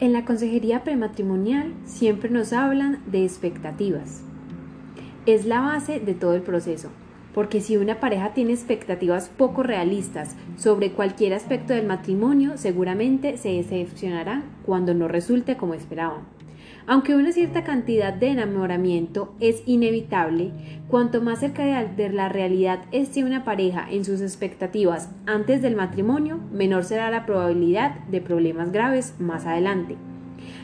En la consejería prematrimonial siempre nos hablan de expectativas. Es la base de todo el proceso, porque si una pareja tiene expectativas poco realistas sobre cualquier aspecto del matrimonio, seguramente se decepcionarán cuando no resulte como esperaban. Aunque una cierta cantidad de enamoramiento es inevitable, cuanto más cerca de la realidad esté una pareja en sus expectativas antes del matrimonio, menor será la probabilidad de problemas graves más adelante.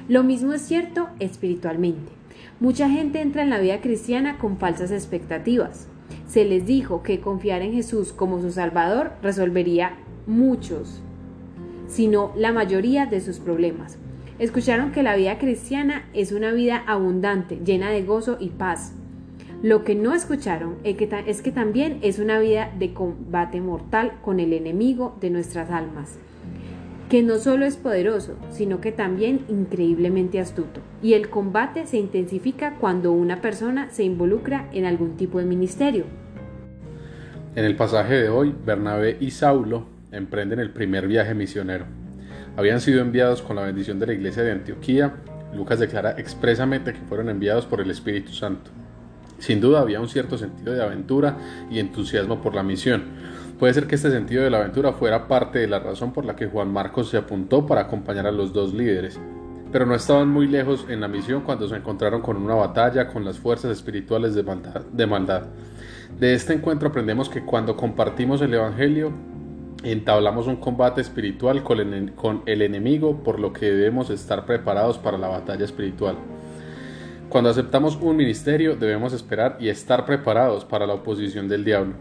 Lo mismo es cierto espiritualmente. Mucha gente entra en la vida cristiana con falsas expectativas. Se les dijo que confiar en Jesús como su Salvador resolvería muchos, si no la mayoría de sus problemas. Escucharon que la vida cristiana es una vida abundante, llena de gozo y paz. Lo que no escucharon es que, también es una vida de combate mortal con el enemigo de nuestras almas, que no solo es poderoso, sino que también increíblemente astuto. Y el combate se intensifica cuando una persona se involucra en algún tipo de ministerio. En el pasaje de hoy, Bernabé y Saulo emprenden el primer viaje misionero habían sido enviados con la bendición de la iglesia de Antioquía. Lucas declara expresamente que fueron enviados por el Espíritu Santo. Sin duda había un cierto sentido de aventura y entusiasmo por la misión. Puede ser que este sentido de la aventura fuera parte de la razón por la que Juan Marcos se apuntó para acompañar a los dos líderes. Pero no estaban muy lejos en la misión cuando se encontraron con una batalla con las fuerzas espirituales de maldad. De, de este encuentro aprendemos que cuando compartimos el Evangelio, entablamos un combate espiritual con el, enemigo, por lo que debemos estar preparados para la batalla espiritual. Cuando aceptamos un ministerio debemos esperar y estar preparados para la oposición del diablo.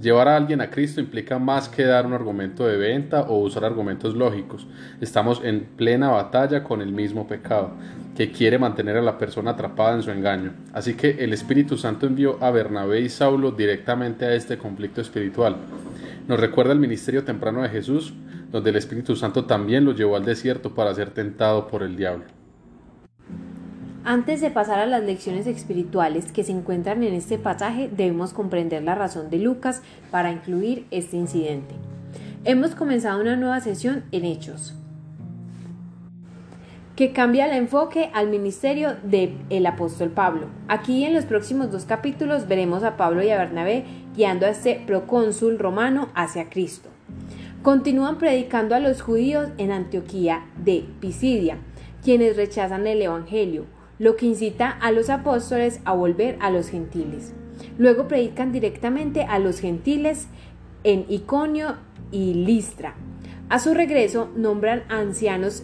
Llevar a alguien a Cristo implica más que dar un argumento de venta o usar argumentos lógicos. Estamos en plena batalla con el mismo pecado, que quiere mantener a la persona atrapada en su engaño. Así que el Espíritu Santo envió a Bernabé y Saulo directamente a este conflicto espiritual. Nos recuerda el ministerio temprano de Jesús, donde el Espíritu Santo también lo llevó al desierto para ser tentado por el diablo. Antes de pasar a las lecciones espirituales que se encuentran en este pasaje, debemos comprender la razón de Lucas para incluir este incidente. Hemos comenzado una nueva sesión en Hechos, que cambia el enfoque al ministerio del apóstol Pablo. Aquí en los próximos dos capítulos veremos a Pablo y a Bernabé guiando a este procónsul romano hacia Cristo. Continúan predicando a los judíos en Antioquía de Pisidia, quienes rechazan el Evangelio, lo que incita a los apóstoles a volver a los gentiles. Luego predican directamente a los gentiles en Iconio y Listra. A su regreso nombran ancianos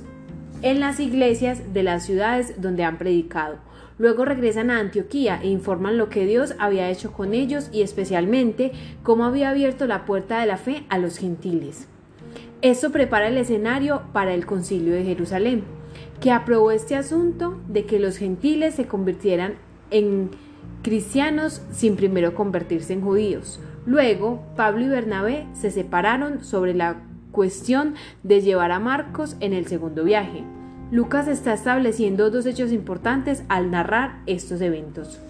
en las iglesias de las ciudades donde han predicado. Luego regresan a Antioquía e informan lo que Dios había hecho con ellos y especialmente cómo había abierto la puerta de la fe a los gentiles. Esto prepara el escenario para el concilio de Jerusalén, que aprobó este asunto de que los gentiles se convirtieran en cristianos sin primero convertirse en judíos. Luego, Pablo y Bernabé se separaron sobre la cuestión de llevar a Marcos en el segundo viaje. Lucas está estableciendo dos hechos importantes al narrar estos eventos.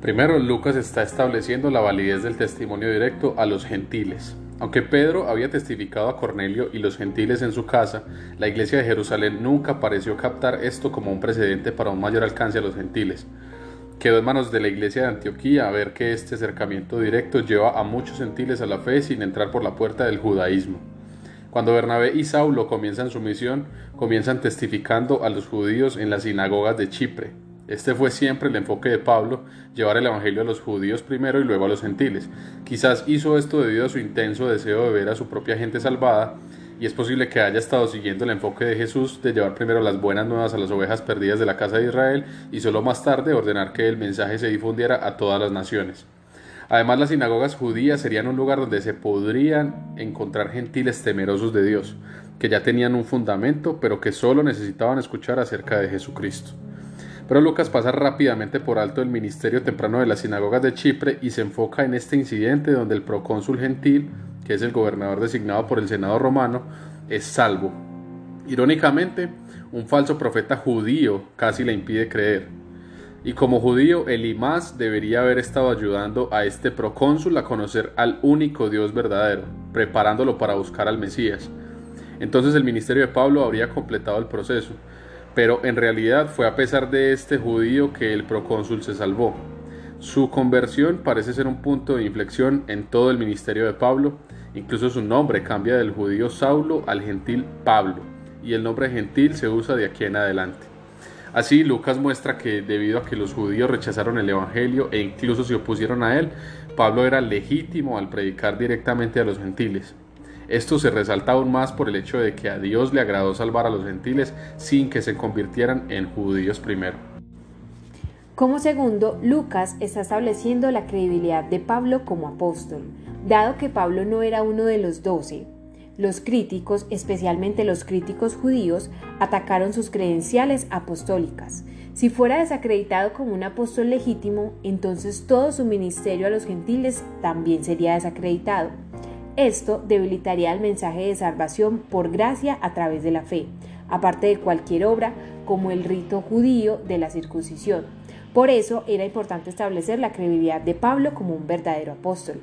Primero, Lucas está estableciendo la validez del testimonio directo a los gentiles. Aunque Pedro había testificado a Cornelio y los gentiles en su casa, la iglesia de Jerusalén nunca pareció captar esto como un precedente para un mayor alcance a los gentiles. Quedó en manos de la iglesia de Antioquía ver que este acercamiento directo lleva a muchos gentiles a la fe sin entrar por la puerta del judaísmo. Cuando Bernabé y Saulo comienzan su misión, comienzan testificando a los judíos en las sinagogas de Chipre. Este fue siempre el enfoque de Pablo, llevar el Evangelio a los judíos primero y luego a los gentiles. Quizás hizo esto debido a su intenso deseo de ver a su propia gente salvada, y es posible que haya estado siguiendo el enfoque de Jesús de llevar primero las buenas nuevas a las ovejas perdidas de la casa de Israel y solo más tarde ordenar que el mensaje se difundiera a todas las naciones. Además, las sinagogas judías serían un lugar donde se podrían encontrar gentiles temerosos de Dios, que ya tenían un fundamento, pero que solo necesitaban escuchar acerca de Jesucristo. Pero Lucas pasa rápidamente por alto el ministerio temprano de las sinagogas de Chipre y se enfoca en este incidente donde el procónsul gentil, que es el gobernador designado por el Senado romano, es salvo. Irónicamente, un falso profeta judío casi le impide creer. Y como judío, Elimás debería haber estado ayudando a este procónsul a conocer al único Dios verdadero, preparándolo para buscar al Mesías. entonces el ministerio de Pablo habría completado el proceso. Pero en realidad fue a pesar de este judío que el procónsul se salvó. Su conversión parece ser un punto de inflexión en todo el ministerio de Pablo, incluso su nombre cambia del judío Saulo al gentil Pablo, y el nombre gentil se usa de aquí en adelante. Así, Lucas muestra que debido a que los judíos rechazaron el Evangelio e incluso se opusieron a él, Pablo era legítimo al predicar directamente a los gentiles. Esto se resalta aún más por el hecho de que a Dios le agradó salvar a los gentiles sin que se convirtieran en judíos primero. Como segundo, Lucas está estableciendo la credibilidad de Pablo como apóstol, dado que Pablo no era uno de los doce. Los críticos, especialmente los críticos judíos, atacaron sus credenciales apostólicas. Si fuera desacreditado como un apóstol legítimo, entonces todo su ministerio a los gentiles también sería desacreditado. Esto debilitaría el mensaje de salvación por gracia a través de la fe, aparte de cualquier obra como el rito judío de la circuncisión. Por eso era importante establecer la credibilidad de Pablo como un verdadero apóstol.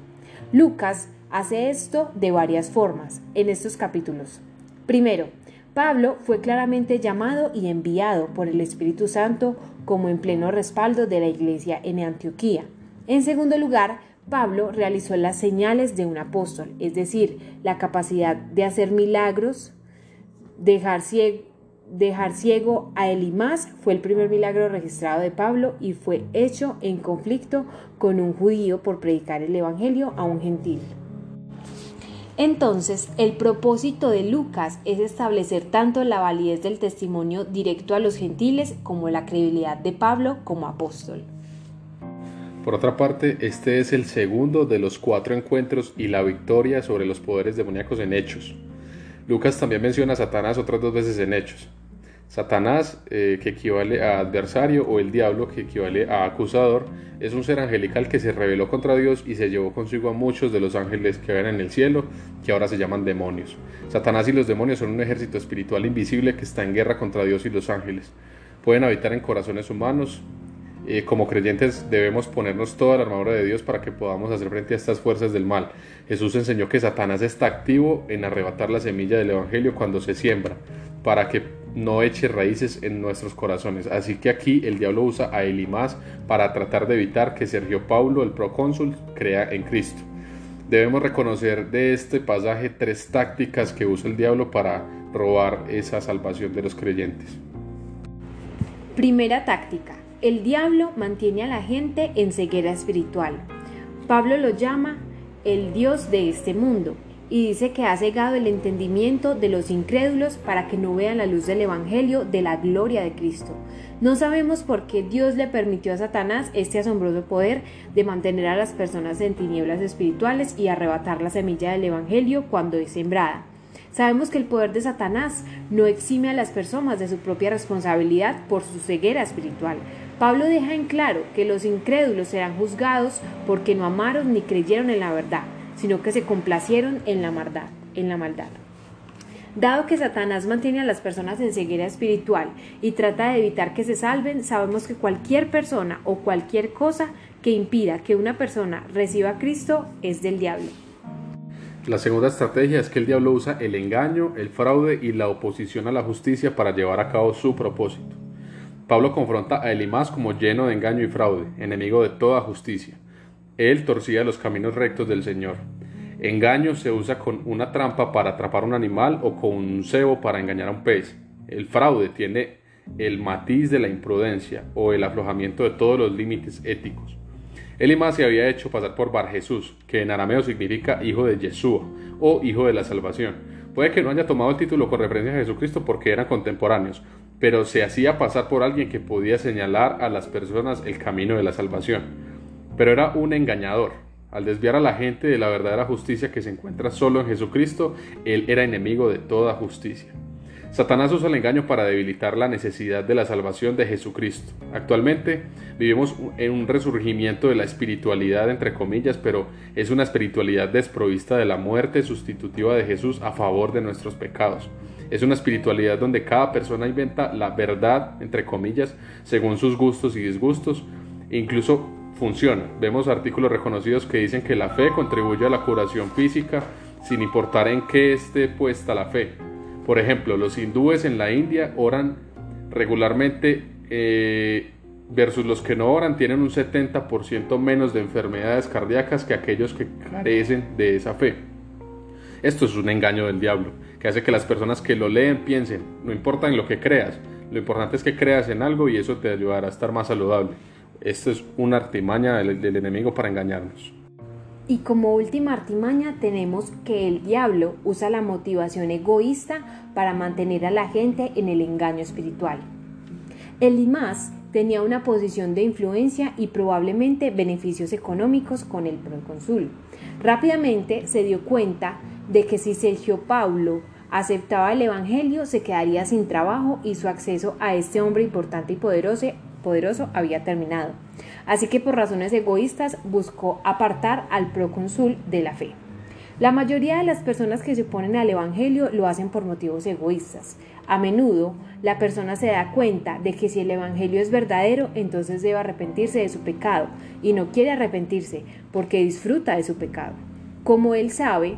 Lucas hace esto de varias formas en estos capítulos. Primero, Pablo fue claramente llamado y enviado por el Espíritu Santo como en pleno respaldo de la iglesia en Antioquía. En segundo lugar, Pablo realizó las señales de un apóstol, es decir, la capacidad de hacer milagros, dejar ciego, dejar ciego a Elimás fue el primer milagro registrado de Pablo y fue hecho en conflicto con un judío por predicar el Evangelio a un gentil. Entonces, el propósito de Lucas es establecer tanto la validez del testimonio directo a los gentiles como la credibilidad de Pablo como apóstol. Por otra parte, este es el segundo de los cuatro encuentros y la victoria sobre los poderes demoníacos en Hechos. Lucas también menciona a Satanás otras dos veces en Hechos. Satanás, eh, que equivale a adversario, o el diablo, que equivale a acusador, es un ser angelical que se rebeló contra Dios y se llevó consigo a muchos de los ángeles que ven en el cielo, que ahora se llaman demonios. Satanás y los demonios son un ejército espiritual invisible que está en guerra contra Dios y los ángeles. Pueden habitar en corazones humanos, eh, como creyentes debemos ponernos toda la armadura de Dios para que podamos hacer frente a estas fuerzas del mal. Jesús enseñó que Satanás está activo en arrebatar la semilla del Evangelio cuando se siembra, para que no eche raíces en nuestros corazones. Así que aquí el diablo usa a Elimás para tratar de evitar que Sergio Paulo, el procónsul, crea en Cristo. Debemos reconocer de este pasaje tres tácticas que usa el diablo para robar esa salvación de los creyentes. Primera táctica el diablo mantiene a la gente en ceguera espiritual. Pablo lo llama el Dios de este mundo y dice que ha cegado el entendimiento de los incrédulos para que no vean la luz del Evangelio de la gloria de Cristo. No sabemos por qué Dios le permitió a Satanás este asombroso poder de mantener a las personas en tinieblas espirituales y arrebatar la semilla del Evangelio cuando es sembrada. Sabemos que el poder de Satanás no exime a las personas de su propia responsabilidad por su ceguera espiritual, Pablo deja en claro que los incrédulos serán juzgados porque no amaron ni creyeron en la verdad, sino que se complacieron en la maldad, en la maldad. Dado que Satanás mantiene a las personas en ceguera espiritual y trata de evitar que se salven, sabemos que cualquier persona o cualquier cosa que impida que una persona reciba a Cristo es del diablo. La segunda estrategia es que el diablo usa el engaño, el fraude y la oposición a la justicia para llevar a cabo su propósito. Pablo confronta a Elimás como lleno de engaño y fraude, enemigo de toda justicia. Él torcía los caminos rectos del Señor. Engaño se usa con una trampa para atrapar un animal o con un cebo para engañar a un pez. El fraude tiene el matiz de la imprudencia o el aflojamiento de todos los límites éticos. Elimás se había hecho pasar por Bar Jesús, que en arameo significa hijo de Yeshua o hijo de la salvación. Puede que no haya tomado el título con referencia a Jesucristo porque eran contemporáneos, pero se hacía pasar por alguien que podía señalar a las personas el camino de la salvación. Pero era un engañador. Al desviar a la gente de la verdadera justicia que se encuentra solo en Jesucristo, él era enemigo de toda justicia. Satanás usa el engaño para debilitar la necesidad de la salvación de Jesucristo. Actualmente vivimos en un resurgimiento de la espiritualidad, entre comillas, pero es una espiritualidad desprovista de la muerte sustitutiva de Jesús a favor de nuestros pecados. Es una espiritualidad donde cada persona inventa la verdad, entre comillas, según sus gustos y disgustos. Incluso funciona. Vemos artículos reconocidos que dicen que la fe contribuye a la curación física sin importar en qué esté puesta la fe. Por ejemplo, los hindúes en la India oran regularmente eh, versus los que no oran tienen un 70% menos de enfermedades cardíacas que aquellos que carecen de esa fe. Esto es un engaño del diablo, que hace que las personas que lo leen piensen, no importa en lo que creas, lo importante es que creas en algo y eso te ayudará a estar más saludable. Esto es una artimaña del, enemigo para engañarnos. Y como última artimaña tenemos que el diablo usa la motivación egoísta para mantener a la gente en el engaño espiritual. El IMAS tenía una posición de influencia y probablemente beneficios económicos con el procónsul. Rápidamente se dio cuenta de que si Sergio Paulo aceptaba el Evangelio se quedaría sin trabajo y su acceso a este hombre importante y poderoso, poderoso había terminado. Así que por razones egoístas buscó apartar al procónsul de la fe. La mayoría de las personas que se oponen al Evangelio lo hacen por motivos egoístas. A menudo la persona se da cuenta de que si el Evangelio es verdadero, entonces debe arrepentirse de su pecado y no quiere arrepentirse porque disfruta de su pecado. Como él sabe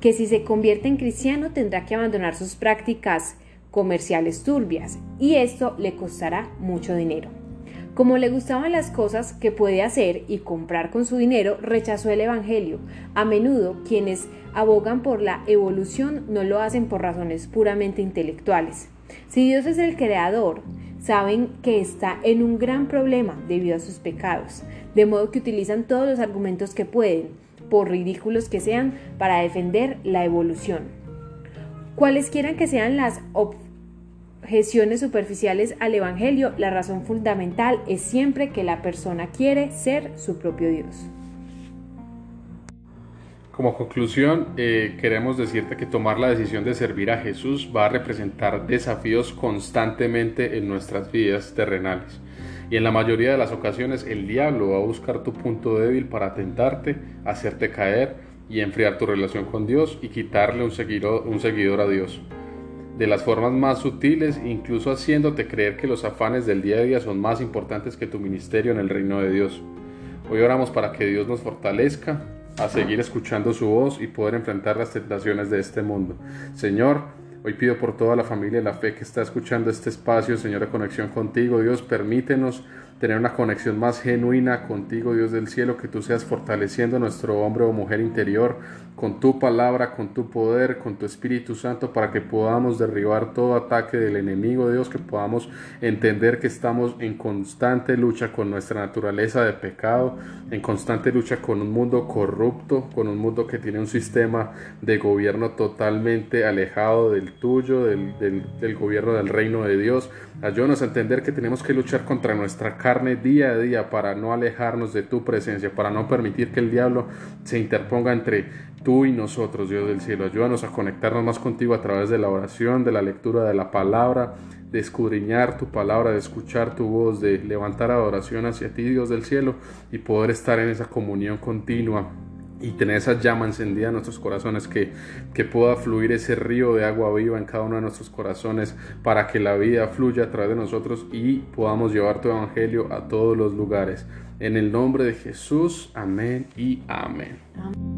que si se convierte en cristiano tendrá que abandonar sus prácticas comerciales turbias y esto le costará mucho dinero. Como le gustaban las cosas que puede hacer y comprar con su dinero, rechazó el Evangelio. A menudo quienes abogan por la evolución no lo hacen por razones puramente intelectuales. Si Dios es el creador, saben que está en un gran problema debido a sus pecados, de modo que utilizan todos los argumentos que pueden, por ridículos que sean, para defender la evolución. Cuales quieran que sean las objeciones superficiales al Evangelio, la razón fundamental es siempre que la persona quiere ser su propio Dios. Como conclusión, eh, queremos decirte que tomar la decisión de servir a Jesús va a representar desafíos constantemente en nuestras vidas terrenales. Y en la mayoría de las ocasiones el diablo va a buscar tu punto débil para tentarte, hacerte caer y enfriar tu relación con Dios y quitarle un seguidor, un seguidor a Dios. De las formas más sutiles, incluso haciéndote creer que los afanes del día a día son más importantes que tu ministerio en el reino de Dios. Hoy oramos para que Dios nos fortalezca a seguir escuchando su voz y poder enfrentar las tentaciones de este mundo. Señor, hoy pido por toda la familia de la fe que está escuchando este espacio, Señor, de conexión contigo. Dios, permítenos tener una conexión más genuina contigo, Dios del cielo, que tú seas fortaleciendo nuestro hombre o mujer interior con tu palabra, con tu poder, con tu Espíritu Santo, para que podamos derribar todo ataque del enemigo, Dios, que podamos entender que estamos en constante lucha con nuestra naturaleza de pecado, en constante lucha con un mundo corrupto, con un mundo que tiene un sistema de gobierno totalmente alejado del tuyo, del, del gobierno del reino de Dios. Ayúdanos a entender que tenemos que luchar contra nuestra carne día a día para no alejarnos de tu presencia, para no permitir que el diablo se interponga entre tú y nosotros, Dios del cielo. Ayúdanos a conectarnos más contigo a través de la oración, de la lectura de la palabra, de escudriñar tu palabra, de escuchar tu voz, de levantar adoración hacia ti, Dios del cielo, y poder estar en esa comunión continua y tener esa llama encendida en nuestros corazones, que, que pueda fluir ese río de agua viva en cada uno de nuestros corazones para que la vida fluya a través de nosotros y podamos llevar tu evangelio a todos los lugares. En el nombre de Jesús, amén y amén. amén.